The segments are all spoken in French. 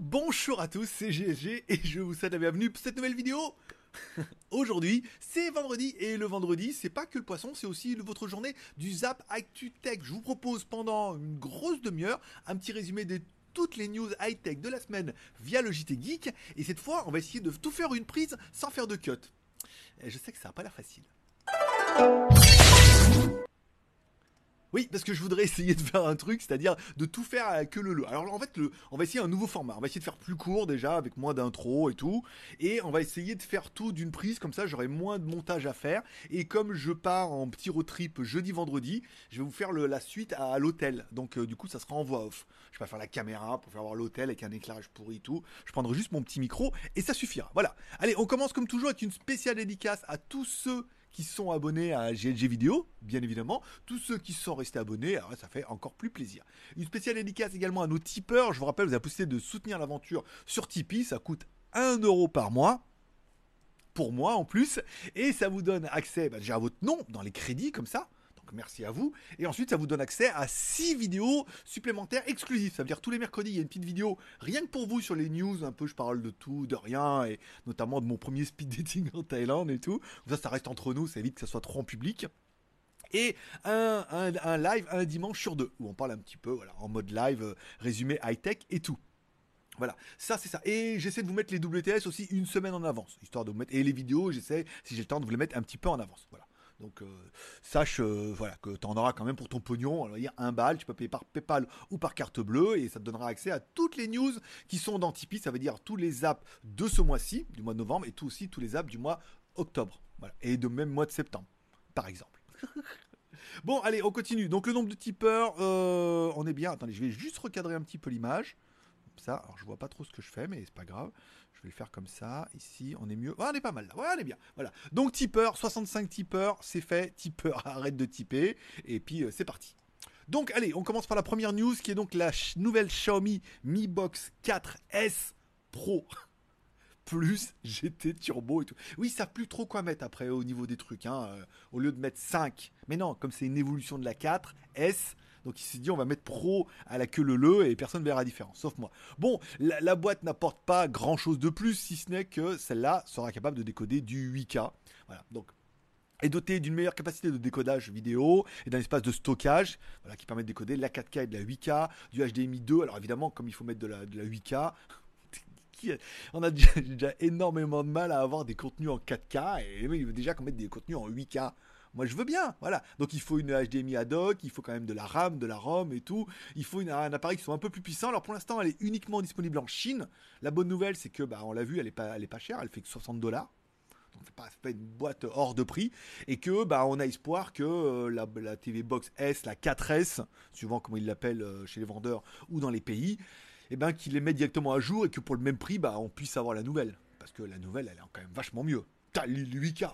bonjour à tous, c'est GSG et je vous souhaite la bienvenue pour cette nouvelle vidéo. Aujourd'hui, c'est vendredi et le vendredi, c'est pas que le poisson, c'est aussi votre journée du Zap Actu Tech. Je vous propose pendant une grosse demi-heure un petit résumé de toutes les news high-tech de la semaine via le JT Geek et cette fois, on va essayer de tout faire une prise sans faire de cut. Et je sais que ça n'a pas l'air facile. Oui, parce que je voudrais essayer de faire un truc, c'est-à-dire de tout faire à que le le. Alors en fait, on va essayer un nouveau format. On va essayer de faire plus court déjà, avec moins d'intro et tout. Et on va essayer de faire tout d'une prise, comme ça j'aurai moins de montage à faire. Et comme je pars en petit road trip jeudi-vendredi, je vais vous faire la suite à, l'hôtel. Donc euh, du coup, ça sera en voix off. Je vais pas faire la caméra pour faire voir l'hôtel avec un éclairage pourri et tout. Je prendrai juste mon petit micro et ça suffira. Voilà. Allez, on commence comme toujours avec une spéciale dédicace à tous ceux qui sont abonnés à GLG Vidéo, bien évidemment. Tous ceux qui sont restés abonnés, alors ça fait encore plus plaisir. Une spéciale dédicace également à nos tipeurs. Je vous rappelle, vous avez possibilité de soutenir l'aventure sur Tipeee. Ça coûte 1 euro par mois pour moi en plus. Et ça vous donne accès bah, déjà à votre nom dans les crédits comme ça merci à vous. Et ensuite, ça vous donne accès à 6 vidéos supplémentaires exclusives. Ça veut dire tous les mercredis, il y a une petite vidéo rien que pour vous sur les news. Un peu, je parle de tout, de rien, et notamment de mon premier speed dating en Thaïlande et tout. Ça, ça reste entre nous, ça évite que ça soit trop en public et un, live un dimanche sur deux où on parle un petit peu voilà en mode live euh, résumé high tech et tout. Voilà, ça c'est ça. Et j'essaie de vous mettre les WTS aussi une semaine en avance, histoire de vous mettre et les vidéos, j'essaie si j'ai le temps de vous les mettre un petit peu en avance. Voilà. Donc euh, sache euh, voilà que tu en auras quand même pour ton pognon. Alors il y a un bal, tu peux payer par PayPal ou par carte bleue et ça te donnera accès à toutes les news qui sont dans Tipeee. Ça veut dire tous les apps de ce mois-ci, du mois de novembre, et tout aussi tous les apps du mois octobre. Voilà. Et de même mois de septembre, par exemple. bon, allez, on continue. Donc le nombre de tipeurs, euh, on est bien. Attendez, je vais juste recadrer un petit peu l'image. Ça, alors je vois pas trop ce que je fais, mais c'est pas grave. Je vais le faire comme ça. Ici, on est mieux. on est pas mal là. Ouais, on est bien. Voilà. Donc, tipeur, 65 tipeurs, c'est fait. Tipeur, arrête de tiper. Et puis, euh, c'est parti. Donc, allez, on commence par la première news qui est donc la nouvelle Xiaomi Mi Box 4S Pro. Plus GT Turbo et tout. Oui, ça plus trop quoi mettre après au niveau des trucs. Hein, euh, au lieu de mettre 5. Mais non, comme c'est une évolution de la 4S, donc il s'est dit on va mettre pro à la queue le le et personne ne verra différence, sauf moi. Bon, la, boîte n'apporte pas grand chose de plus, si ce n'est que celle-là sera capable de décoder du 8K. Voilà, donc est dotée d'une meilleure capacité de décodage vidéo et d'un espace de stockage voilà, qui permet de décoder la 4K et de la 8K, du HDMI 2. Alors évidemment, comme il faut mettre de la, de la 8K, on a déjà, énormément de mal à avoir des contenus en 4K et déjà qu'on mette des contenus en 8K. Moi, je veux bien, voilà. Donc, il faut une HDMI ad hoc, il faut quand même de la RAM, de la ROM et tout. Il faut un appareil qui soit un peu plus puissant. Alors, pour l'instant, elle est uniquement disponible en Chine. La bonne nouvelle, c'est que, bah, on l'a vu, elle est pas, pas chère, elle fait que 60 dollars. Donc, c'est pas, pas une boîte hors de prix. Et que, bah, on a espoir que euh, la, TV Box S, la 4S, suivant comment ils l'appellent euh, chez les vendeurs ou dans les pays, eh ben, qu'ils les mettent directement à jour et que pour le même prix, bah, on puisse avoir la nouvelle. Parce que la nouvelle, elle est quand même vachement mieux. T'as 8K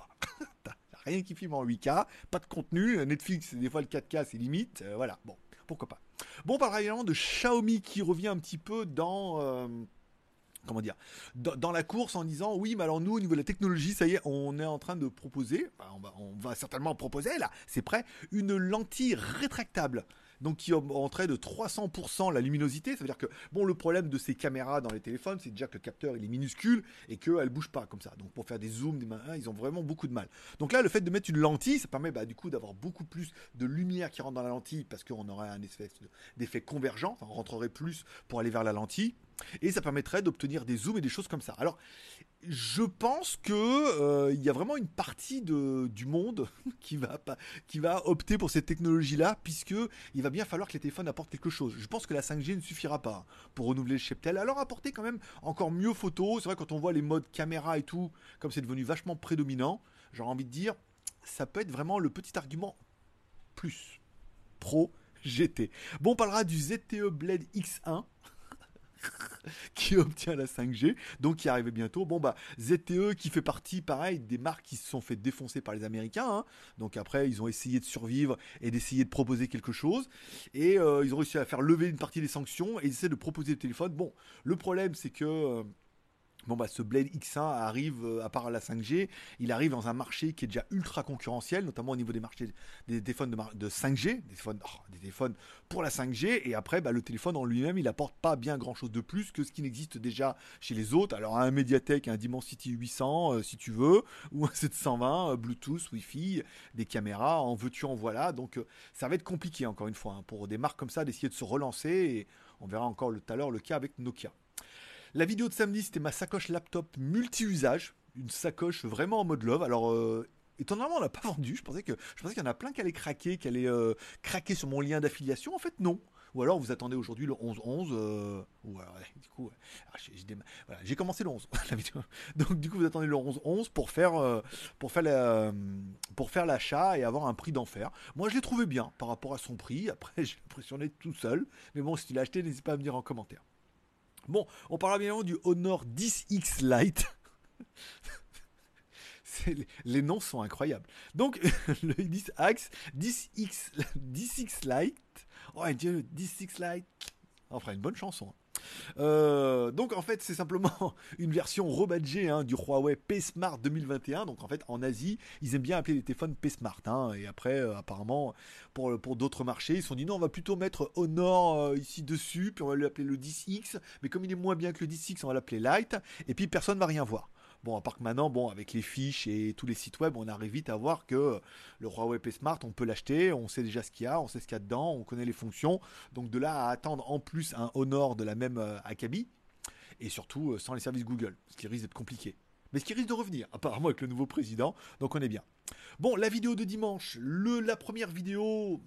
rien qui filme en 8K, pas de contenu, Netflix, des fois le 4K c'est limite, euh, voilà, bon, pourquoi pas. Bon, on parlera également de Xiaomi qui revient un petit peu dans... Euh, comment dire, dans, la course en disant oui, mais alors nous, au niveau de la technologie, ça y est, on est en train de proposer, on, va, on va certainement proposer là, c'est prêt, une lentille rétractable donc qui augmenterait de 300% la luminosité. Ça veut dire que, bon, le problème de ces caméras dans les téléphones, c'est déjà que le capteur il est minuscule et qu'elle ne bouge pas comme ça. Donc pour faire des zooms, des mains, ils ont vraiment beaucoup de mal. Donc là, le fait de mettre une lentille, ça permet bah, du coup d'avoir beaucoup plus de lumière qui rentre dans la lentille parce qu'on aurait un espèce d'effet convergent, on rentrerait plus pour aller vers la lentille. Et ça permettrait d'obtenir des zooms et des choses comme ça. Alors, je pense que euh, il y a vraiment une partie du monde qui va, opter pour cette technologie-là, puisque il va bien falloir que les téléphones apportent quelque chose. Je pense que la 5G ne suffira pas pour renouveler le cheptel. Alors apporter quand même encore mieux photo. C'est vrai quand on voit les modes caméra et tout, comme c'est devenu vachement prédominant, j'aurais envie de dire, ça peut être vraiment le petit argument plus pro GT. Bon, on parlera du ZTE Blade X1 qui obtient la 5G, donc qui arrive bientôt. Bon bah ZTE qui fait partie, pareil, des marques qui se sont fait défoncer par les Américains. Hein. Donc après, ils ont essayé de survivre et d'essayer de proposer quelque chose, et euh, ils ont réussi à faire lever une partie des sanctions et ils essaient de proposer le téléphone. Bon, le problème c'est que euh, Bon bah ce Blade X1 arrive euh, à part la 5G, il arrive dans un marché qui est déjà ultra concurrentiel, notamment au niveau des marchés des téléphones de, 5G, des téléphones, oh, pour la 5G, et après bah, le téléphone en lui-même il apporte pas bien grand chose de plus que ce qui n'existe déjà chez les autres. Alors un Mediatek, un Dimensity 800 euh, si tu veux, ou un 720, euh, Bluetooth, Wi-Fi, des caméras, en veux-tu en voilà. Donc ça va être compliqué encore une fois hein, pour des marques comme ça d'essayer de se relancer, et on verra encore tout à l'heure le cas avec Nokia. La vidéo de samedi, c'était ma sacoche laptop multi-usage. Une sacoche vraiment en mode love. Alors, euh, étonnamment, on l'a pas vendu. Je pensais que je pensais qu'il y en a plein qui allaient craquer, qui allaient euh, craquer sur mon lien d'affiliation. En fait, non. Ou alors vous attendez aujourd'hui le 11-11. Euh, du coup, j'ai commencé le 11. Donc du coup, vous attendez le 11-11 pour faire, pour faire, la, pour faire l'achat et avoir un prix d'enfer. Moi, je l'ai trouvé bien par rapport à son prix. Après, j'ai l'impression d'être tout seul. Mais bon, si tu l'as acheté, n'hésite pas à me dire en commentaire. Bon, on parlera bien évidemment du Honor 10X Lite. les noms sont incroyables. Donc, le 10X, 10X, 10X Lite. Oh, Dieu, 10X Lite. On fera une bonne chanson. Hein. Euh, donc en fait c'est simplement une version rebadgée hein, du Huawei P Smart 2021. Donc en fait en Asie ils aiment bien appeler les téléphones P Smart. Hein. et après euh, apparemment pour, pour d'autres marchés ils se sont dit non on va plutôt mettre Honor euh, ici dessus puis on va l'appeler le 10X. Mais comme il est moins bien que le 10X on va l'appeler Lite. Et puis personne va rien voir. Bon, à part que maintenant, bon, avec les fiches et tous les sites web, on arrive vite à voir que le Huawei P Smart, on peut l'acheter, on sait déjà ce qu'il y a, on sait ce qu'il y a dedans, on connaît les fonctions. Donc de là à attendre en plus un Honor de la même euh, acabit, et surtout euh, sans les services Google, ce qui risque d'être compliqué. Mais ce qui risque de revenir, apparemment avec le nouveau président, donc on est bien. Bon, la vidéo de dimanche, le, la première vidéo,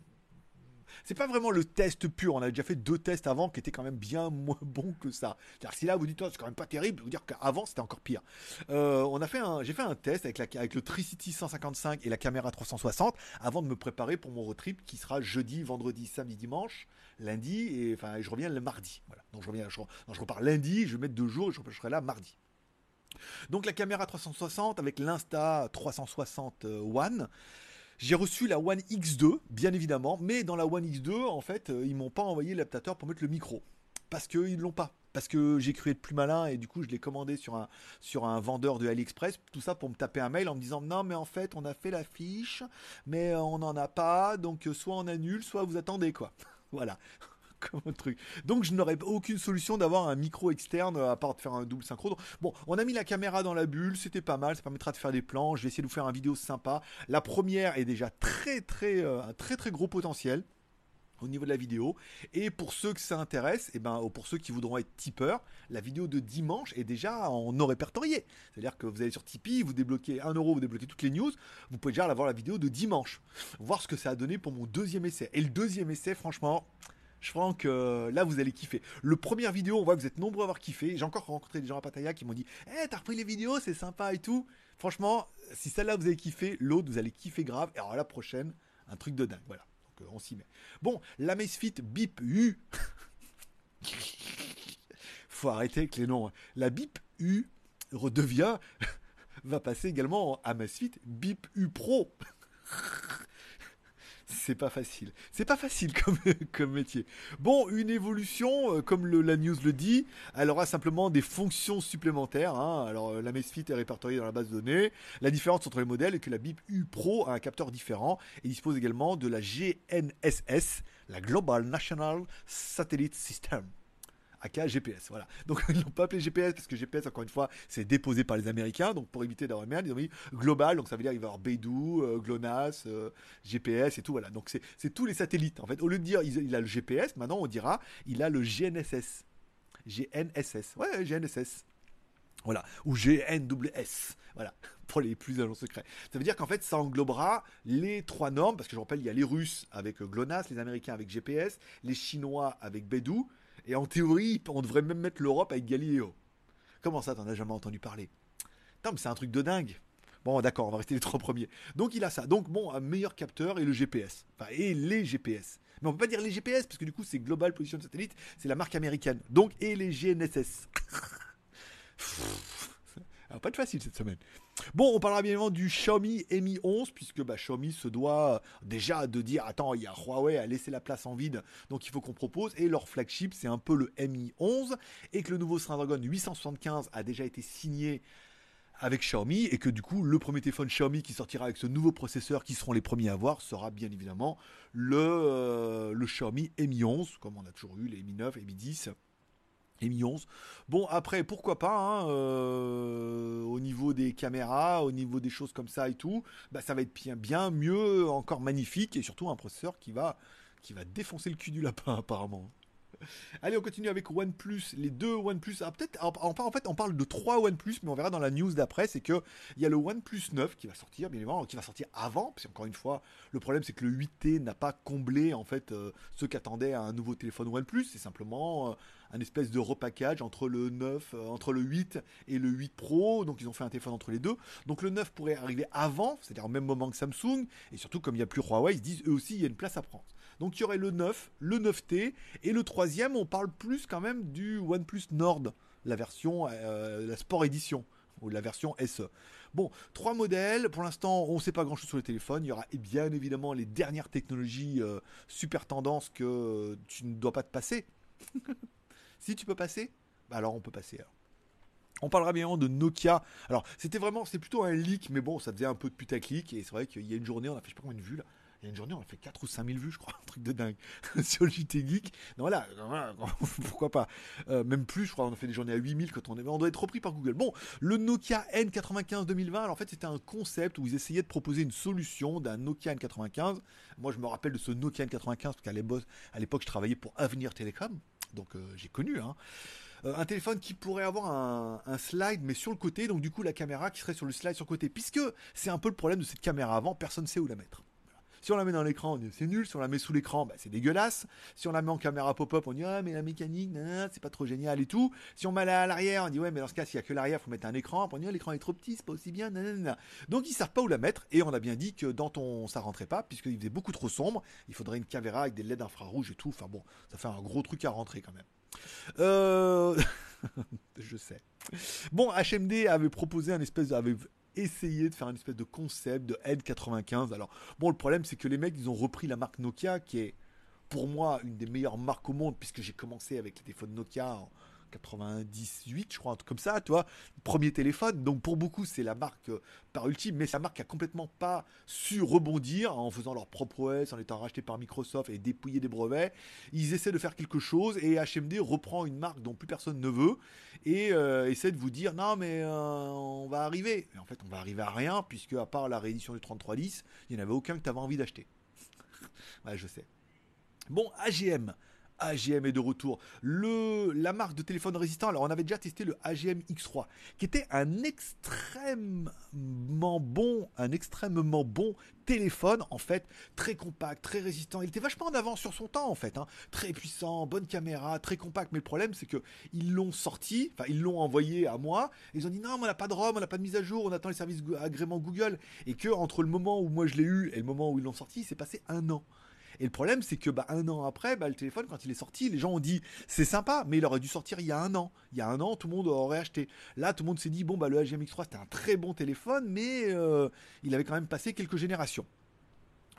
c'est pas vraiment le test pur. On a déjà fait deux tests avant qui étaient quand même bien moins bons que ça. si là vous dites, oh, c'est quand même pas terrible, vous dire qu'avant c'était encore pire. Euh, on a fait un, j'ai fait un test avec, la, avec le Tricity 155 et la caméra 360 avant de me préparer pour mon road trip qui sera jeudi, vendredi, samedi, dimanche, lundi et enfin je reviens le mardi. Donc je reviens, je, je repars lundi, je vais mettre deux jours et je, serai là mardi. Donc la caméra 360 avec l'Insta 360 euh, One. J'ai reçu la One X2, bien évidemment, mais dans la One X2, en fait, euh, ils m'ont pas envoyé l'adaptateur pour mettre le micro. Parce qu'ils l'ont pas. Parce que j'ai cru être plus malin et du coup je l'ai commandé sur un, sur un vendeur de AliExpress. Tout ça pour me taper un mail en me disant non mais en fait on a fait la fiche, mais on n'en a pas, donc euh, soit on annule, soit vous attendez quoi. voilà comme un truc. Donc je n'aurais aucune solution d'avoir un micro externe à part de faire un double synchro. Bon, on a mis la caméra dans la bulle, c'était pas mal, ça permettra de faire des plans. Je vais essayer de vous faire une vidéo sympa. La première est déjà très très euh, un très très gros potentiel au niveau de la vidéo. Et pour ceux que ça intéresse, et eh ben, pour ceux qui voudront être tipeurs, la vidéo de dimanche est déjà en répertorié. C'est-à-dire que vous allez sur Tipeee, vous débloquez 1 euro, vous débloquez toutes les news, vous pouvez déjà avoir la vidéo de dimanche. Voir ce que ça a donné pour mon deuxième essai. Et le deuxième essai, franchement, je pense que là, vous allez kiffer. Le première vidéo, on voit que vous êtes nombreux à avoir kiffé. J'ai encore rencontré des gens à Pattaya qui m'ont dit Eh, t'as repris les vidéos, c'est sympa et tout. Franchement, si celle-là vous avez kiffé, l'autre vous allez kiffer grave. Et alors la prochaine, un truc de dingue. Voilà. Donc euh, on s'y met. Bon, la Macefit Bip U. Faut arrêter avec les noms. Hein. La Bip U redevient, va passer également à Macefit Bip U Pro c'est pas facile. C'est pas facile comme, métier. Bon, une évolution, euh, comme la news le dit, elle aura simplement des fonctions supplémentaires. Hein. Alors, euh, la Mesfit est répertoriée dans la base de données. La différence entre les modèles est que la BIP U Pro a un capteur différent et dispose également de la GNSS, la Global National Satellite System. AK GPS. Voilà. Donc ils l'ont pas appelé GPS parce que GPS, encore une fois, c'est déposé par les Américains. Donc pour éviter d'avoir merde, ils ont mis global. Donc ça veut dire qu'il va y avoir Beidou, euh, GLONASS, euh, GPS et tout. Voilà. Donc c'est tous les satellites. En fait, au lieu de dire il, a le GPS, maintenant on dira il a le GNSS. GNSS. Ouais, GNSS. Voilà. Ou GNWS. Voilà. Pour les plus agents secrets. Ça veut dire qu'en fait, ça englobera les trois normes, parce que je rappelle, il y a les Russes avec GLONASS, les Américains avec GPS, les Chinois avec Beidou, et en théorie, on devrait même mettre l'Europe avec Galileo. Comment ça, t'en as jamais entendu parler? Putain, mais c'est un truc de dingue. Bon, d'accord, on va rester les trois premiers. Donc il a ça. Donc bon, un meilleur capteur et le GPS. Enfin, et les GPS. Mais on peut pas dire les GPS parce que du coup c'est Global Position Satellite, c'est la marque américaine. Donc et les GNSS. Alors, pas de facile cette semaine. Bon, on parlera bien évidemment du Xiaomi Mi 11, puisque bah, Xiaomi se doit déjà de dire attends, il y a Huawei a laissé la place en vide, donc il faut qu'on propose. Et leur flagship, c'est un peu le Mi 11, et que le nouveau Snapdragon 875 a déjà été signé avec Xiaomi et que du coup le premier téléphone Xiaomi qui sortira avec ce nouveau processeur qui seront les premiers à voir sera bien évidemment le, euh, le Xiaomi Mi 11 comme on a toujours eu les Mi 9 et Mi 10 et Mi 11 bon après pourquoi pas hein, euh, au niveau des caméras au niveau des choses comme ça et tout bah, ça va être bien, bien mieux encore magnifique et surtout un processeur qui va qui va défoncer le cul du lapin apparemment Allez, on continue avec OnePlus, les deux OnePlus. Ah, peut-être, en, fait, on parle de trois OnePlus, mais on verra dans la news d'après. C'est que il y a le OnePlus 9 qui va sortir, bien évidemment, qui va sortir avant. Parce qu'encore une fois, le problème c'est que le 8T n'a pas comblé en fait euh, ce qu'attendait un nouveau téléphone OnePlus. C'est simplement euh, un espèce de repackage entre le 9, euh, entre le 8 et le 8 Pro. Donc ils ont fait un téléphone entre les deux. Donc le 9 pourrait arriver avant, c'est-à-dire au même moment que Samsung. Et surtout, comme il n'y a plus Huawei, ils se disent eux aussi il y a une place à prendre. Donc il y aurait le 9, le 9T, et le troisième, on parle plus quand même du OnePlus Nord, la version, euh, la Sport Edition, ou la version SE. Bon, trois modèles, pour l'instant on ne sait pas grand chose sur le téléphone, il y aura bien évidemment les dernières technologies euh, super tendances que tu ne dois pas te passer. si tu peux passer, bah alors on peut passer On parlera bien de Nokia. Alors, c'était vraiment, c'est plutôt un leak, mais bon, ça faisait un peu de putaclic. Et c'est vrai qu'il y a une journée, on a fait je pas combien de vues là. Il y a une journée, on a fait 4 ou 5 000 vues, je crois, un truc de dingue, sur le JT Geek. Donc voilà, pourquoi pas. Euh, même plus, je crois, on a fait des journées à 8 000 quand on est. On doit être repris par Google. Bon, le Nokia N95 2020, alors en fait, c'était un concept où ils essayaient de proposer une solution d'un Nokia N95. Moi, je me rappelle de ce Nokia N95 parce qu'à l'époque, je travaillais pour Avenir Télécom. Donc, euh, j'ai connu, hein. Euh, un téléphone qui pourrait avoir un, un, slide mais sur le côté, donc du coup la caméra qui serait sur le slide sur le côté, puisque c'est un peu le problème de cette caméra avant, personne ne sait où la mettre. Si on la met dans l'écran, c'est nul. Si on la met sous l'écran, bah, c'est dégueulasse. Si on la met en caméra pop-up, on dit ah mais la mécanique, c'est pas trop génial et tout. Si on met à l'arrière, on dit ouais mais dans ce cas s'il y a que l'arrière, faut mettre un écran. on dit ah, l'écran est trop petit, c'est pas aussi bien. Donc ils savent pas où la mettre et on a bien dit que dans ton ça rentrait pas puisqu'il faisait beaucoup trop sombre. Il faudrait une caméra avec des LED infrarouges et tout. Enfin bon, ça fait un gros truc à rentrer quand même. Euh... je sais. Bon, HMD avait proposé un espèce, avait essayer de faire une espèce de concept de N95. Alors, bon, le problème, c'est que les mecs, ils ont repris la marque Nokia, qui est pour moi une des meilleures marques au monde, puisque j'ai commencé avec les téléphones Nokia en, 98, je crois, un truc comme ça, tu vois, premier téléphone. Donc pour beaucoup, c'est la marque euh, par ultime, mais c'est la marque qui a complètement pas su rebondir en faisant leur propre OS, en étant racheté par Microsoft et dépouillé des brevets. Ils essaient de faire quelque chose et HMD reprend une marque dont plus personne ne veut et euh, essaie de vous dire non mais euh, on va arriver. En fait, on va arriver à rien puisque à part la réédition du 3310, il n'y en avait aucun que tu avais envie d'acheter. ouais, je sais. Bon, AGM. AGM est de retour. Le, la marque de téléphone résistant, alors on avait déjà testé le AGM X3, qui était un extrêmement bon, un extrêmement bon téléphone, en fait, très compact, très résistant. Il était vachement en avance sur son temps, en fait, hein. très puissant, bonne caméra, très compact. Mais le problème, c'est que ils l'ont sorti, enfin, ils l'ont envoyé à moi. ils ont dit non, mais on n'a pas de ROM, on n'a pas de mise à jour, on attend les services agrément Google. Et que entre le moment où moi je l'ai eu et le moment où ils l'ont sorti, il s'est passé un an. Et le problème, c'est que bah, un an après, bah, le téléphone, quand il est sorti, les gens ont dit c'est sympa, mais il aurait dû sortir il y a un an. Il y a un an, tout le monde aurait acheté. Là, tout le monde s'est dit bon, bah, le HGM X3, c'était un très bon téléphone, mais euh, il avait quand même passé quelques générations.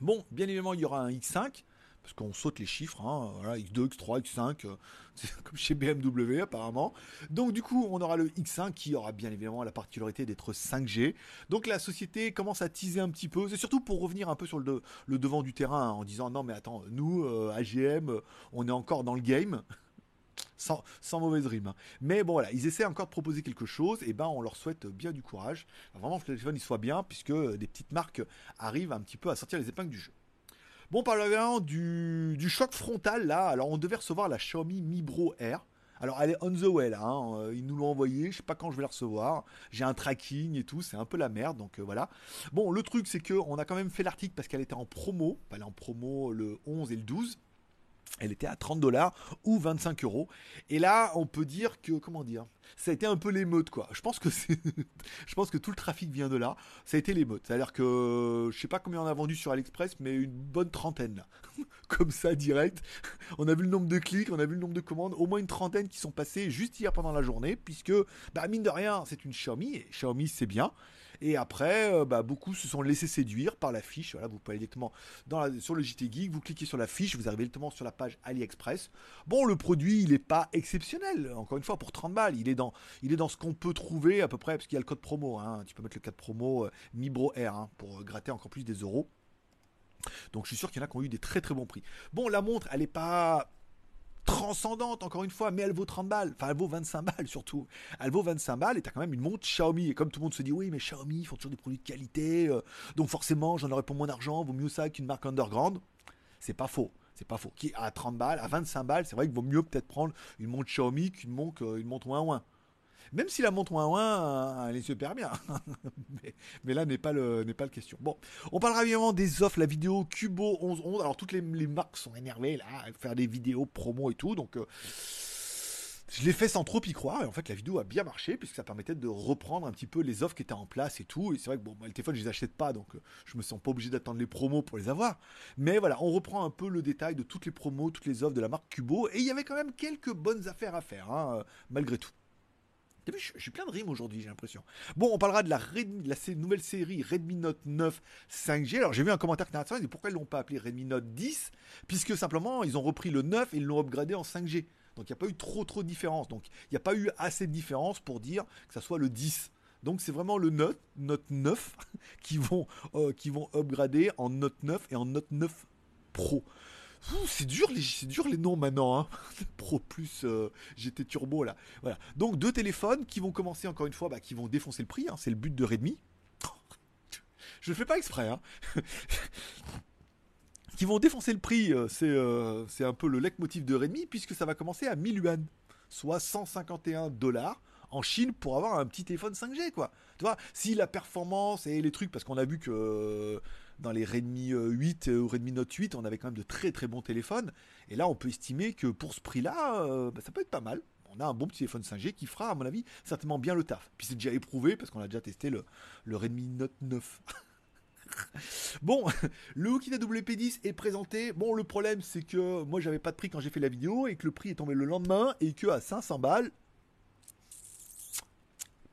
Bon, bien évidemment, il y aura un X5 parce qu'on saute les chiffres, hein, X2, X3, X5, c'est comme chez BMW apparemment. Donc du coup, on aura le X5 qui aura bien évidemment la particularité d'être 5G. Donc la société commence à teaser un petit peu, c'est surtout pour revenir un peu sur le, devant du terrain hein, en disant non mais attends, nous, euh, AGM, on est encore dans le game. Sans, mauvaise rime. Hein. Mais bon voilà, ils essaient encore de proposer quelque chose, et ben on leur souhaite bien du courage. vraiment que le téléphone il soit bien, puisque des petites marques arrivent un petit peu à sortir les épingles du jeu. Bon, parlant du, du choc frontal, là, alors on devait recevoir la Xiaomi Mi Bro R. Alors elle est on the way là, hein. Euh, ils nous l'ont envoyé, je sais pas quand je vais la recevoir. J'ai un tracking et tout, c'est un peu la merde, donc euh, voilà. Bon, le truc c'est que on a quand même fait l'article parce qu'elle était en promo, elle est en promo le 11 et le 12. Elle était à 30 dollars ou 25 euros. Et là, on peut dire que, comment dire, ça a été un peu l'émeute, quoi. Je pense que tout le trafic vient de là. Ça a été l'émeute. C'est-à-dire que, je sais pas combien on a vendu sur AliExpress, mais une bonne trentaine. Comme ça, direct. On a vu le nombre de clics, on a vu le nombre de commandes, au moins une trentaine qui sont passées juste hier pendant la journée, puisque, bah, mine de rien, c'est une Xiaomi, et Xiaomi, c'est bien. Et après, euh, bah, beaucoup se sont laissés séduire par la fiche. Voilà, vous pouvez aller directement sur le JT Geek, vous cliquez sur la fiche, vous arrivez directement sur la page AliExpress. Bon, le produit, il n'est pas exceptionnel. Encore une fois, pour 30 balles, il est dans, il est dans ce qu'on peut trouver à peu près, parce qu'il y a le code promo. Hein. Tu peux mettre le code promo euh, Mibro R hein, pour gratter encore plus des euros. Donc je suis sûr qu'il y en a qui ont eu des très très bons prix. Bon, la montre, elle n'est pas transcendante, encore une fois, mais elle vaut 30 balles. Enfin, elle vaut 25 balles surtout. Elle vaut 25 balles et t'as quand même une montre Xiaomi. Et comme tout le monde se dit, oui, mais Xiaomi, ils font toujours des produits de qualité. Euh, donc forcément, j'en aurais pour mon argent. Vaut mieux ça qu'une marque underground. C'est pas faux. C'est pas faux. Qui à 30 balles, à 25 balles, c'est vrai qu'il vaut mieux peut-être prendre une montre Xiaomi qu'une montre, euh, une montre moins moins. Même si la montre 1-1, euh, elle est super bien. mais, là n'est pas le pas le question. Bon, on parlera évidemment des offres, la vidéo Cubo 1111. Alors toutes les, marques sont énervées là, à faire des vidéos promo et tout. Donc euh, je l'ai fait sans trop y croire et en fait la vidéo a bien marché puisque ça permettait de reprendre un petit peu les offres qui étaient en place et tout. Et c'est vrai que bon, le téléphone je les achète pas donc euh, je me sens pas obligé d'attendre les promos pour les avoir. Mais voilà, on reprend un peu le détail de toutes les promos, toutes les offres de la marque Cubo et il y avait quand même quelques bonnes affaires à faire hein, malgré tout je, suis plein de rimes aujourd'hui, j'ai l'impression. Bon, on parlera de la, la nouvelle série Redmi Note 9 5G. Alors, j'ai vu un commentaire qui dit pourquoi ils l'ont pas appelé Redmi Note 10 Puisque simplement, ils ont repris le 9 et ils l'ont upgradé en 5G. Donc, il n'y a pas eu trop trop de différence. Donc, il n'y a pas eu assez de différence pour dire que ça soit le 10. Donc c'est vraiment le Note, Note 9 qui vont, euh, qui vont upgrader en Note 9 et en Note 9 Pro c'est dur, les, noms maintenant. Hein. Pro plus euh, GT Turbo là. Voilà. Donc deux téléphones qui vont commencer encore une fois, bah, qui vont défoncer le prix. Hein. C'est le but de Redmi. Je le fais pas exprès. Hein. qui vont défoncer le prix. Euh, c'est, euh, c'est un peu le leitmotiv de Redmi puisque ça va commencer à 1000 yuan, soit 151 dollars en Chine pour avoir un petit téléphone 5G quoi. Tu vois, si la performance et les trucs, parce qu'on a vu que dans les Redmi 8 euh, ou Redmi Note 8, on avait quand même de très très bons téléphones. Et là, on peut estimer que pour ce prix-là, euh, bah, ça peut être pas mal. On a un bon petit téléphone 5G qui fera, à mon avis, certainement bien le taf. Puis c'est déjà éprouvé parce qu'on a déjà testé le, Redmi Note 9. bon, le Okina WP10 est présenté. Bon, le problème c'est que moi j'avais pas de prix quand j'ai fait la vidéo et que le prix est tombé le lendemain et que à 500 balles,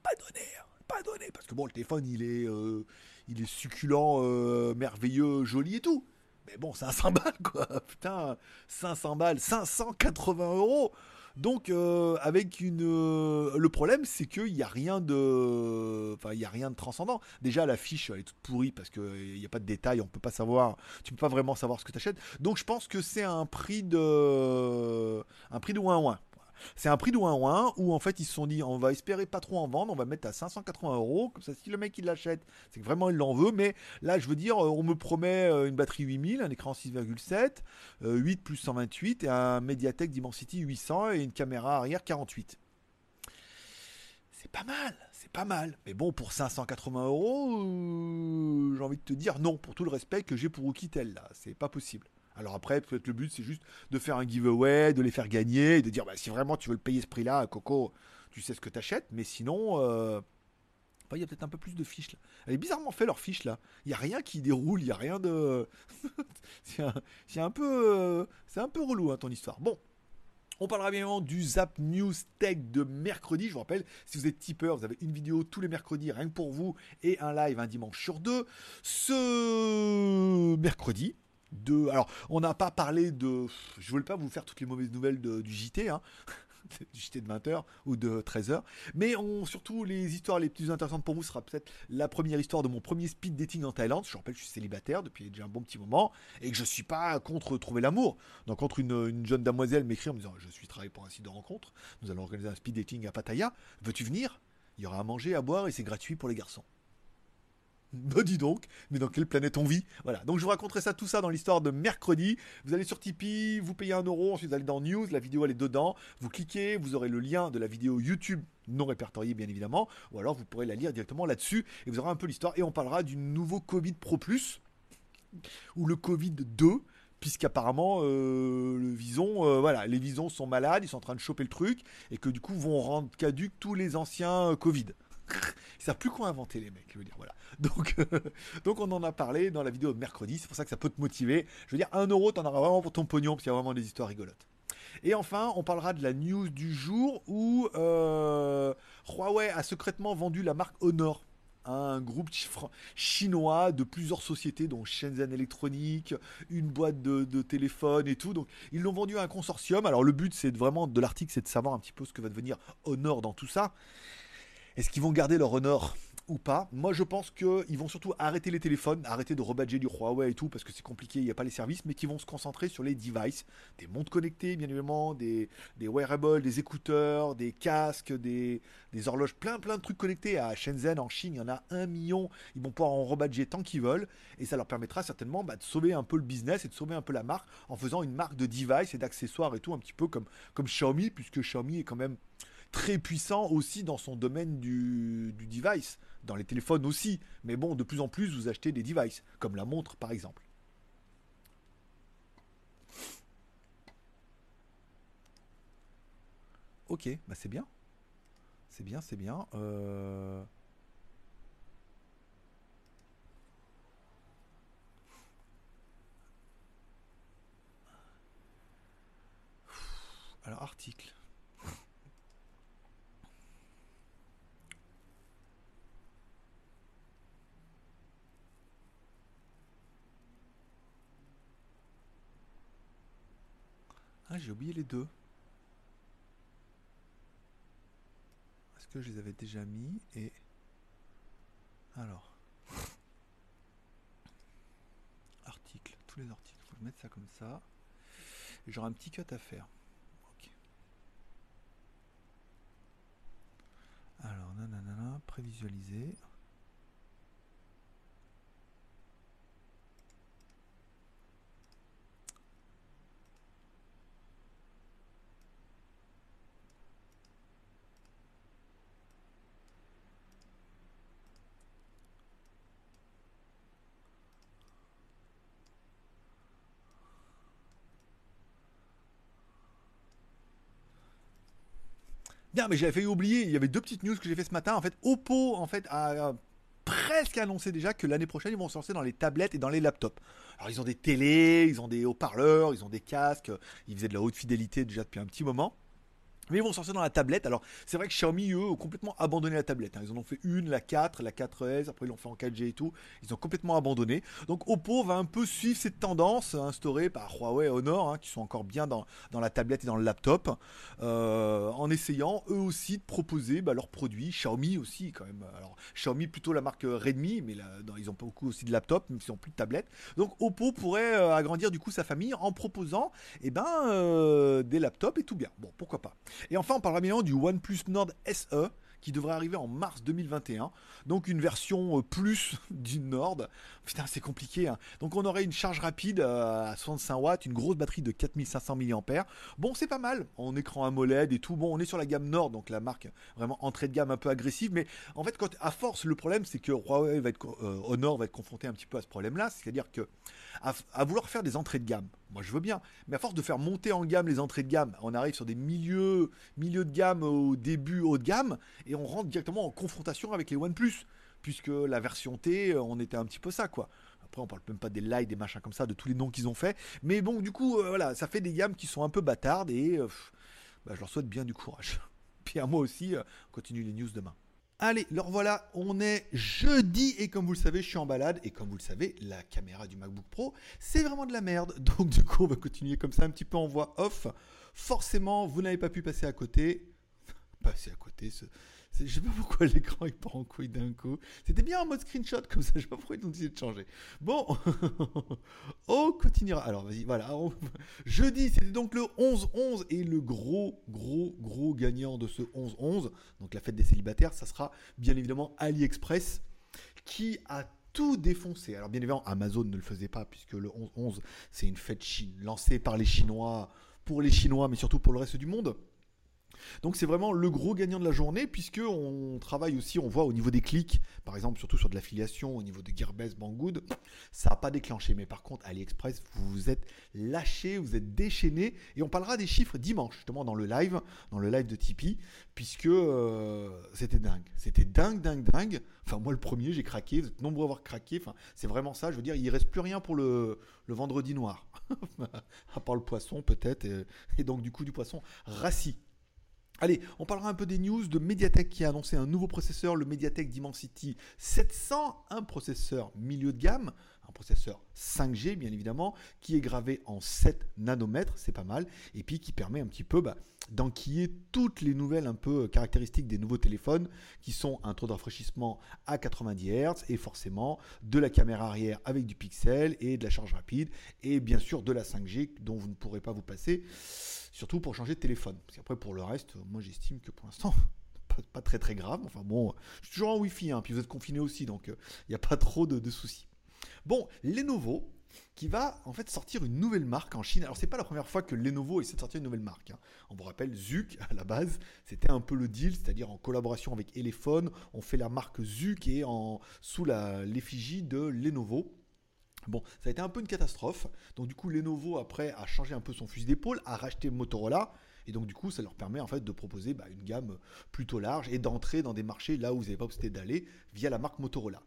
pas donné, hein. pas donné parce que bon le téléphone il est euh, il est succulent, euh, merveilleux, joli et tout. Mais bon, 500 balles quoi, putain, 500 balles, 580 euros. Donc euh, avec une, euh, le problème c'est qu'il n'y a rien de, enfin il y a rien de transcendant. Déjà la fiche elle est toute pourrie parce qu'il n'y a pas de détails, on peut pas savoir, tu peux pas vraiment savoir ce que tu achètes. Donc je pense que c'est un prix de, un prix de ouin ouin. C'est un prix de 1 1 où en fait ils se sont dit on va espérer pas trop en vendre, on va mettre à 580 euros. Comme ça, si le mec il l'achète, c'est que vraiment il l'en veut. Mais là, je veux dire, euh, on me promet euh, une batterie 8000, un écran 6,7, 8 euh, plus 128 et un Mediatek Dimensity 800 et une caméra arrière 48 c'est pas mal, c'est pas mal. Mais bon, pour 580 euros, j'ai envie de te dire non, pour tout le respect que j'ai pour Oukitel là, c'est pas possible. Alors après, peut-être le but, c'est juste de faire un giveaway, de les faire gagner, de dire, bah, si vraiment tu veux le payer ce prix-là, Coco, tu sais ce que t'achètes, mais sinon, euh, il y a peut-être un peu plus de fiches là. Elle est bizarrement fait leur fiche là. Il n'y a rien qui déroule, il n'y a rien de. c'est un, peu, euh, un peu relou hein, ton histoire. Bon, on parlera bien évidemment du Zap News Tech de mercredi. Je vous rappelle, si vous êtes tipeur, vous avez une vidéo tous les mercredis rien que pour vous et un live un dimanche sur deux. Ce mercredi, de. Alors, on n'a pas parlé de. Je ne voulais pas vous faire toutes les mauvaises nouvelles du JT, hein, du JT de 20h ou de 13h. Mais on, surtout, les histoires les plus intéressantes pour vous sera peut-être la première histoire de mon premier speed dating en Thaïlande. Je rappelle, je suis célibataire depuis déjà un bon petit moment et que je ne suis pas contre trouver l'amour. Donc, contre une, jeune damoiselle m'écrit en me disant Je suis travaillé pour un site de rencontre. Nous allons organiser un speed dating à Pattaya. Veux-tu venir? Il y aura à manger, à boire et c'est gratuit pour les garçons. Bah dis donc, mais dans quelle planète on vit? Voilà, donc je vous raconterai ça, tout ça dans l'histoire de mercredi. Vous allez sur Tipeee, vous payez un euro, ensuite vous allez dans News, la vidéo elle est dedans. Vous cliquez, vous aurez le lien de la vidéo YouTube non répertoriée bien évidemment, ou alors vous pourrez la lire directement là-dessus et vous aurez un peu l'histoire. Et on parlera du nouveau Covid Pro Plus, ou le Covid 2, puisqu'apparemment euh, le vison, euh, voilà, les visons sont malades, ils sont en train de choper le truc, et que du coup vont rendre caduques tous les anciens euh, Covid. Ils savent plus quoi inventer les mecs, je veux dire, voilà. Donc, donc on en a parlé dans la vidéo de mercredi, c'est pour ça que ça peut te motiver. Je veux dire, un euro, t'en auras vraiment pour ton pognon, parce qu'il y a vraiment des histoires rigolotes. Et enfin, on parlera de la news du jour où Huawei a secrètement vendu la marque Honor un groupe chinois de plusieurs sociétés, dont Shenzhen Electronic, une boîte de, de téléphone et tout. Donc ils l'ont vendu à un consortium. Alors le but c'est vraiment de l'article, c'est de savoir un petit peu ce que va devenir Honor dans tout ça. Est-ce qu'ils vont garder leur Honor ou pas? Moi, je pense qu'ils vont surtout arrêter les téléphones, arrêter de rebadger du Huawei et tout, parce que c'est compliqué, il n'y a pas les services, mais qu'ils vont se concentrer sur les devices, des montres connectées, bien évidemment, des, wearables, des écouteurs, des casques, des, horloges, plein plein de trucs connectés. À Shenzhen, en Chine, il y en a un million. Ils vont pouvoir en rebadger tant qu'ils veulent, et ça leur permettra certainement bah, de sauver un peu le business et de sauver un peu la marque en faisant une marque de device et d'accessoires et tout, un petit peu comme, comme Xiaomi, puisque Xiaomi est quand même très puissant aussi dans son domaine du, device dans les téléphones aussi. Mais bon, de plus en plus, vous achetez des devices, comme la montre par exemple. Ok, bah c'est bien. C'est bien, c'est bien. Euh, alors, article. Ah, j'ai oublié les deux. Est-ce que je les avais déjà mis et... Alors. Article, tous les articles. Faut mettre ça comme ça. J'aurai un petit cut à faire. Alors, nanana, prévisualiser. Mais j'avais failli oublier, il y avait deux petites news que j'ai fait ce matin. En fait, Oppo en fait, a presque annoncé déjà que l'année prochaine, ils vont se lancer dans les tablettes et dans les laptops. Alors, ils ont des télés, ils ont des haut-parleurs, ils ont des casques, ils faisaient de la haute fidélité déjà depuis un petit moment. Mais ils vont sortir dans la tablette. Alors, c'est vrai que Xiaomi, eux, ont complètement abandonné la tablette. Hein. Ils en ont fait une, la 4, la 4S, après ils l'ont fait en 4G et tout. Ils ont complètement abandonné. Donc, Oppo va un peu suivre cette tendance instaurée par Huawei et Honor, hein, qui sont encore bien dans, dans, la tablette et dans le laptop, euh, en essayant eux aussi de proposer bah, leurs produits. Xiaomi aussi, quand même. Alors, Xiaomi plutôt la marque Redmi, mais là, ils ont beaucoup aussi de laptop, même s'ils n'ont plus de tablette. Donc, Oppo pourrait euh, agrandir du coup sa famille en proposant eh ben, euh, des laptops et tout bien. Bon, pourquoi pas. Et enfin, on parlera bien du OnePlus Nord SE qui devrait arriver en mars 2021. Donc une version euh, plus du Nord. Putain, c'est compliqué. Hein. Donc on aurait une charge rapide euh, à 65 watts, une grosse batterie de 4500 mAh. Bon, c'est pas mal. En écran AMOLED et tout. Bon, on est sur la gamme Nord, donc la marque vraiment entrée de gamme un peu agressive. Mais en fait, quand à force, le problème, c'est que Huawei va être, euh, Honor va être confronté un petit peu à ce problème-là. C'est-à-dire que à, vouloir faire des entrées de gamme, moi je veux bien, mais à force de faire monter en gamme les entrées de gamme, on arrive sur des milieux, milieux de gamme au début haut de gamme, et on rentre directement en confrontation avec les OnePlus, puisque la version T, on était un petit peu ça quoi. Après, on parle même pas des lights, des machins comme ça, de tous les noms qu'ils ont fait. Mais bon, du coup, euh, voilà, ça fait des gammes qui sont un peu bâtardes et euh, bah, je leur souhaite bien du courage. Puis à moi aussi, euh, on continue les news demain. Allez, alors voilà, on est jeudi et comme vous le savez, je suis en balade et comme vous le savez, la caméra du MacBook Pro, c'est vraiment de la merde. Donc du coup, on va continuer comme ça un petit peu en voix off. Forcément, vous n'avez pas pu passer à côté. Passer à côté, ce, je sais pas pourquoi l'écran il part en couille d'un coup. C'était bien en mode screenshot comme ça, je sais pas pourquoi ils ont décidé de changer. Bon, on continuera. Alors vas-y, voilà. Jeudi, c'était donc le 11-11 et le gros, gros, gros gagnant de ce 11-11, donc la fête des célibataires, ça sera bien évidemment AliExpress qui a tout défoncé. Alors bien évidemment, Amazon ne le faisait pas puisque le 11-11, c'est une fête lancée par les Chinois pour les Chinois, mais surtout pour le reste du monde. Donc c'est vraiment le gros gagnant de la journée puisque on travaille aussi, on voit au niveau des clics, par exemple surtout sur de l'affiliation, au niveau de Gearbest, Banggood, ça n'a pas déclenché. Mais par contre AliExpress, vous êtes lâché, vous êtes déchaîné et on parlera des chiffres dimanche justement dans le live, dans le live de Tipeee, puisque euh, c'était dingue, c'était dingue, dingue, dingue. Enfin moi le premier j'ai craqué, vous êtes nombreux à avoir craqué. Enfin c'est vraiment ça. Je veux dire il reste plus rien pour le, le vendredi noir, à part le poisson peut-être et, et donc du coup du poisson rassis. Allez, on parlera un peu des news de Mediatek qui a annoncé un nouveau processeur, le Mediatek Dimensity 700, un processeur milieu de gamme, un processeur 5G bien évidemment, qui est gravé en 7 nanomètres, c'est pas mal, et puis qui permet un petit peu bah, d'enquiller toutes les nouvelles un peu caractéristiques des nouveaux téléphones, qui sont un taux de rafraîchissement à 90 Hz, et forcément de la caméra arrière avec du pixel, et de la charge rapide, et bien sûr de la 5G dont vous ne pourrez pas vous passer surtout pour changer de téléphone. Parce qu'après, pour le reste, moi j'estime que pour l'instant, pas, très très grave. Enfin bon, je suis toujours en Wi-Fi, hein, puis vous êtes confiné aussi, donc il euh, n'y a pas trop de, soucis. Bon, Lenovo, qui va en fait sortir une nouvelle marque en Chine. Alors c'est pas la première fois que Lenovo essaie de sortir une nouvelle marque. Hein. On vous rappelle Zuk à la base, c'était un peu le deal, c'est-à-dire en collaboration avec Elephone, on fait la marque Zuk et en sous l'effigie de Lenovo. Bon, ça a été un peu une catastrophe. Donc du coup, Lenovo après a changé un peu son fusil d'épaule, a racheté Motorola. Et donc du coup, ça leur permet en fait de proposer bah, une gamme plutôt large et d'entrer dans des marchés là où vous n'avez pas possibilité d'aller via la marque Motorola.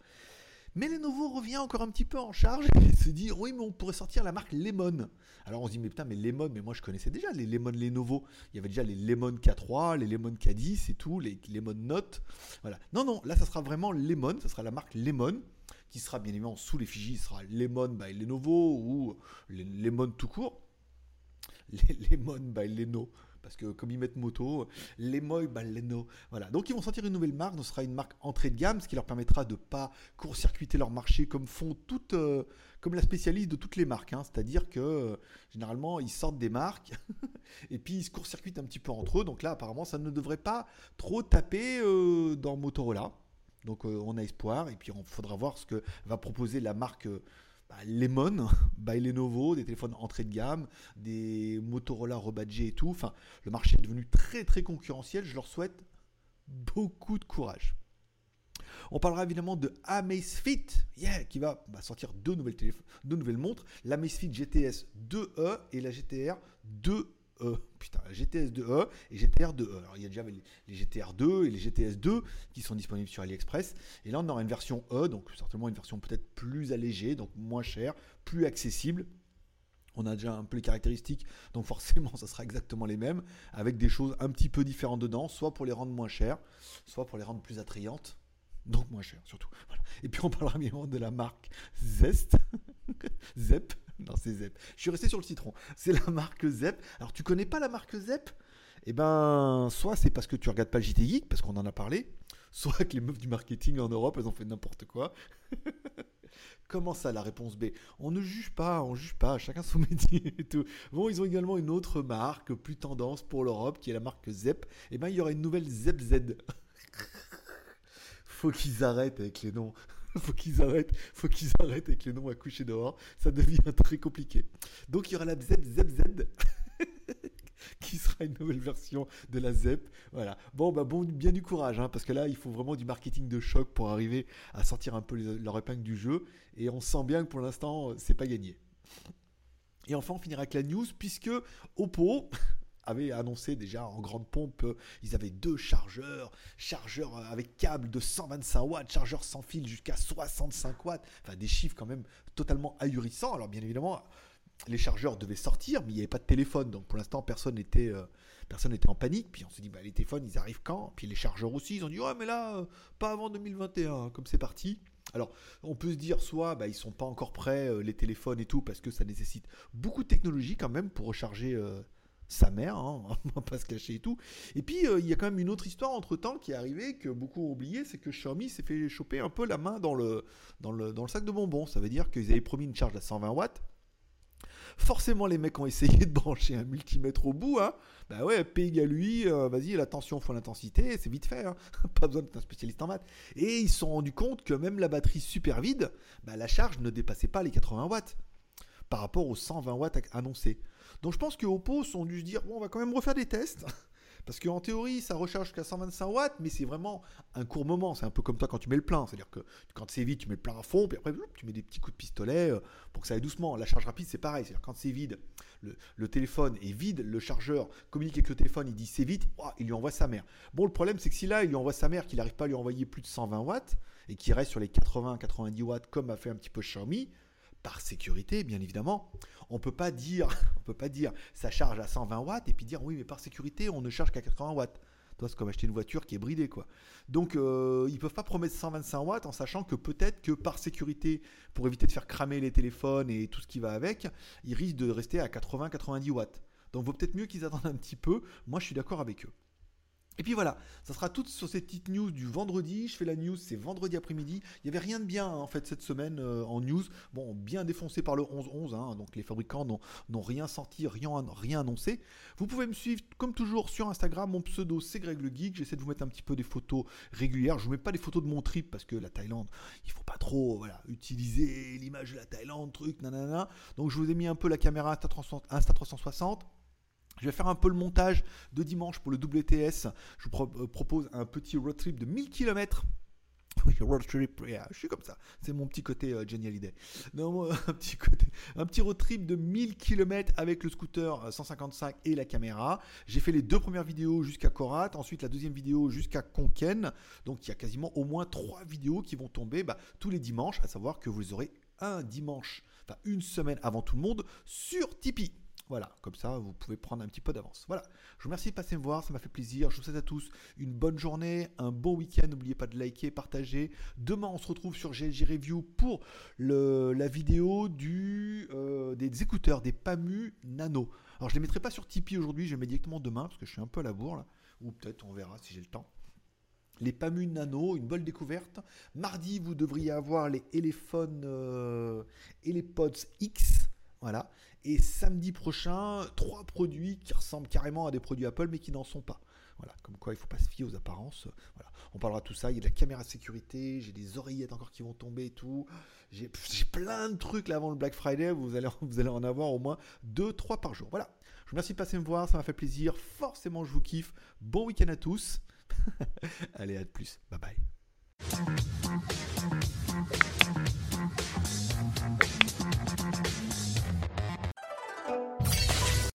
Mais Lenovo revient encore un petit peu en charge et se dit oui mais on pourrait sortir la marque Lemon. Alors on se dit mais putain mais Lemon mais moi je connaissais déjà les Lemon Lenovo. Il y avait déjà les Lemon K3, les Lemon K10 et tout, les Lemon Note. Voilà. Non non, là ça sera vraiment Lemon, ça sera la marque Lemon qui sera bien évidemment sous l'effigie, sera Lemon by Lenovo ou Lemon tout court. Lemon by Leno, parce que comme ils mettent moto, Lemon by Leno. Voilà. Donc ils vont sortir une nouvelle marque, ce sera une marque entrée de gamme, ce qui leur permettra de pas court-circuiter leur marché comme font toutes, euh, comme la spécialiste de toutes les marques. Hein. C'est-à-dire que euh, généralement ils sortent des marques et puis ils se court-circuitent un petit peu entre eux. Donc là apparemment ça ne devrait pas trop taper euh, dans Motorola. Donc on a espoir et puis il faudra voir ce que va proposer la marque bah, Lemon by Lenovo, des téléphones entrée de gamme, des Motorola rebadgés et tout. Le marché est devenu très très concurrentiel. Je leur souhaite beaucoup de courage. On parlera évidemment de Amazfit, qui va bah, sortir deux nouvelles, deux nouvelles montres, l'Amazfit GTS 2E et la GTR 2 E. Putain, GTS 2E et GTR 2E. Alors il y a déjà les, GTR 2 et les GTS 2 qui sont disponibles sur AliExpress. Et là on aura une version E, donc certainement une version peut-être plus allégée, donc moins chère, plus accessible. On a déjà un peu les caractéristiques, donc forcément ça sera exactement les mêmes, avec des choses un petit peu différentes dedans, soit pour les rendre moins chères, soit pour les rendre plus attrayantes donc moins chères surtout. Et puis on parlera bien de la marque Zest, Zep, non, c'est Zep. Je suis resté sur le citron. C'est la marque Zep. Alors, tu connais pas la marque Zep? Eh ben, soit c'est parce que tu regardes pas le JT Geek, parce qu'on en a parlé, soit que les meufs du marketing en Europe, elles ont fait n'importe quoi. Comment ça, la réponse B? On ne juge pas, on juge pas, chacun son métier et tout. Bon, ils ont également une autre marque plus tendance pour l'Europe, qui est la marque Zep. Eh ben, il y aura une nouvelle Zep Z. Faut qu'ils arrêtent avec les noms. faut qu'ils arrêtent, faut qu'ils arrêtent avec les noms à coucher dehors. Ça devient très compliqué. Donc il y aura la ZZZ. qui sera une nouvelle version de la ZEP. Voilà. Bon, bah bon, bien du courage, hein, parce que là, il faut vraiment du marketing de choc pour arriver à sortir un peu leur épingle du jeu. Et on sent bien que pour l'instant, c'est pas gagné. Et enfin, on finira avec la news, puisque Oppo, avait annoncé déjà en grande pompe, ils avaient deux chargeurs, chargeurs avec câble de 125 watts, chargeurs sans fil jusqu'à 65 watts, enfin des chiffres quand même totalement ahurissants. Alors bien évidemment, les chargeurs devaient sortir, mais il n'y avait pas de téléphone, donc pour l'instant personne n'était euh, personne n'était en panique. Puis on s'est dit, bah, les téléphones, ils arrivent quand? Puis les chargeurs aussi, ils ont dit, ouais, mais là, euh, pas avant 2021, comme c'est parti. Alors, on peut se dire soit bah, ils sont pas encore prêts, euh, les téléphones et tout, parce que ça nécessite beaucoup de technologie quand même pour recharger sa mère, hein, on va pas se cacher et tout. Et puis euh, il y a quand même une autre histoire entre temps qui est arrivée que beaucoup ont oublié, c'est que Xiaomi s'est fait choper un peu la main dans le, dans le, dans le sac de bonbons. Ça veut dire qu'ils avaient promis une charge à 120 watts. Forcément, les mecs ont essayé de brancher un multimètre au bout. Hein. Bah ouais, P égale lui, euh, vas-y, la tension fois l'intensité, c'est vite fait. Hein. Pas besoin d'être un spécialiste en maths. Et ils se sont rendus compte que même la batterie super vide, bah, la charge ne dépassait pas les 80 watts par rapport aux 120 watts annoncés. Donc je pense que Oppo ont dû se dire, bon, on va quand même refaire des tests. Parce qu'en théorie, ça recharge jusqu'à 125 watts, mais c'est vraiment un court moment. C'est un peu comme toi quand tu mets le plein. C'est-à-dire que quand c'est vide, tu mets le plein à fond, puis après, tu mets des petits coups de pistolet euh, pour que ça aille doucement. La charge rapide, c'est pareil. C'est-à-dire quand c'est vide, le, téléphone est vide, le chargeur communique avec le téléphone, il dit c'est vide, il lui envoie sa mère. Bon, le problème, c'est que si là, il lui envoie sa mère, qu'il n'arrive pas à lui envoyer plus de 120 watts, et qu'il reste sur les 80-90 watts, comme a fait un petit peu Xiaomi, par sécurité, bien évidemment, on peut pas dire, on peut pas dire ça charge à 120 watts et puis dire oui, mais par sécurité, on ne charge qu'à 80 watts. C'est comme acheter une voiture qui est bridée, quoi. Donc, euh, ils peuvent pas promettre 125 watts en sachant que peut-être que par sécurité, pour éviter de faire cramer les téléphones et tout ce qui va avec, ils risquent de rester à 80-90 watts. Donc, vaut peut-être mieux qu'ils attendent un petit peu. Moi, je suis d'accord avec eux. Et puis voilà, ça sera tout sur cette petite news du vendredi. Je fais la news, c'est vendredi après-midi. Il n'y avait rien de bien hein, en fait cette semaine euh, en news. Bon, bien défoncé par le 11-11, hein, donc les fabricants n'ont rien sorti, rien, rien annoncé. Vous pouvez me suivre comme toujours sur Instagram. Mon pseudo c'est Greg le Geek. J'essaie de vous mettre un petit peu des photos régulières. Je ne vous mets pas des photos de mon trip parce que la Thaïlande, il faut pas trop voilà, utiliser l'image de la Thaïlande, truc, nanana. Donc je vous ai mis un peu la caméra Insta360. Je vais faire un peu le montage de dimanche pour le WTS. Je vous euh, propose un petit road trip de 1000 km. Oui, road trip, je suis comme ça. C'est mon petit côté euh, un petit road trip de 1000 km avec le scooter 155 euh, et la caméra. J'ai fait les deux premières vidéos jusqu'à Korat, ensuite la deuxième vidéo jusqu'à Konken. Donc il y a quasiment au moins trois vidéos qui vont tomber bah, tous les dimanches, à savoir que vous aurez un dimanche, enfin une semaine avant tout le monde sur Tipeee. Voilà, comme ça, vous pouvez prendre un petit peu d'avance. Voilà, je vous remercie de passer me voir, ça m'a fait plaisir. Je vous souhaite à tous une bonne journée, un bon week-end. N'oubliez pas de liker, partager. Demain, on se retrouve sur GLG Review pour la vidéo euh, des écouteurs, des PAMU Nano. Alors, je ne les mettrai pas sur Tipeee aujourd'hui, je les mets directement demain parce que je suis un peu à la bourre, ou peut-être on verra si j'ai le temps les PAMU Nano, une bonne découverte. Mardi, vous devriez avoir les Elephone, euh, Pods X. Voilà. Et samedi prochain, trois produits qui ressemblent carrément à des produits Apple, mais qui n'en sont pas. Voilà, comme quoi il ne faut pas se fier aux apparences. Voilà, on parlera de tout ça. Il y a de la caméra de sécurité, j'ai des oreillettes encore qui vont tomber et tout. J'ai plein de trucs là avant le Black Friday. Vous allez, vous allez en avoir au moins 2-3 par jour. Voilà, je vous remercie de passer me voir, ça m'a fait plaisir. Forcément, je vous kiffe. Bon week-end à tous. allez, à de plus. Bye bye.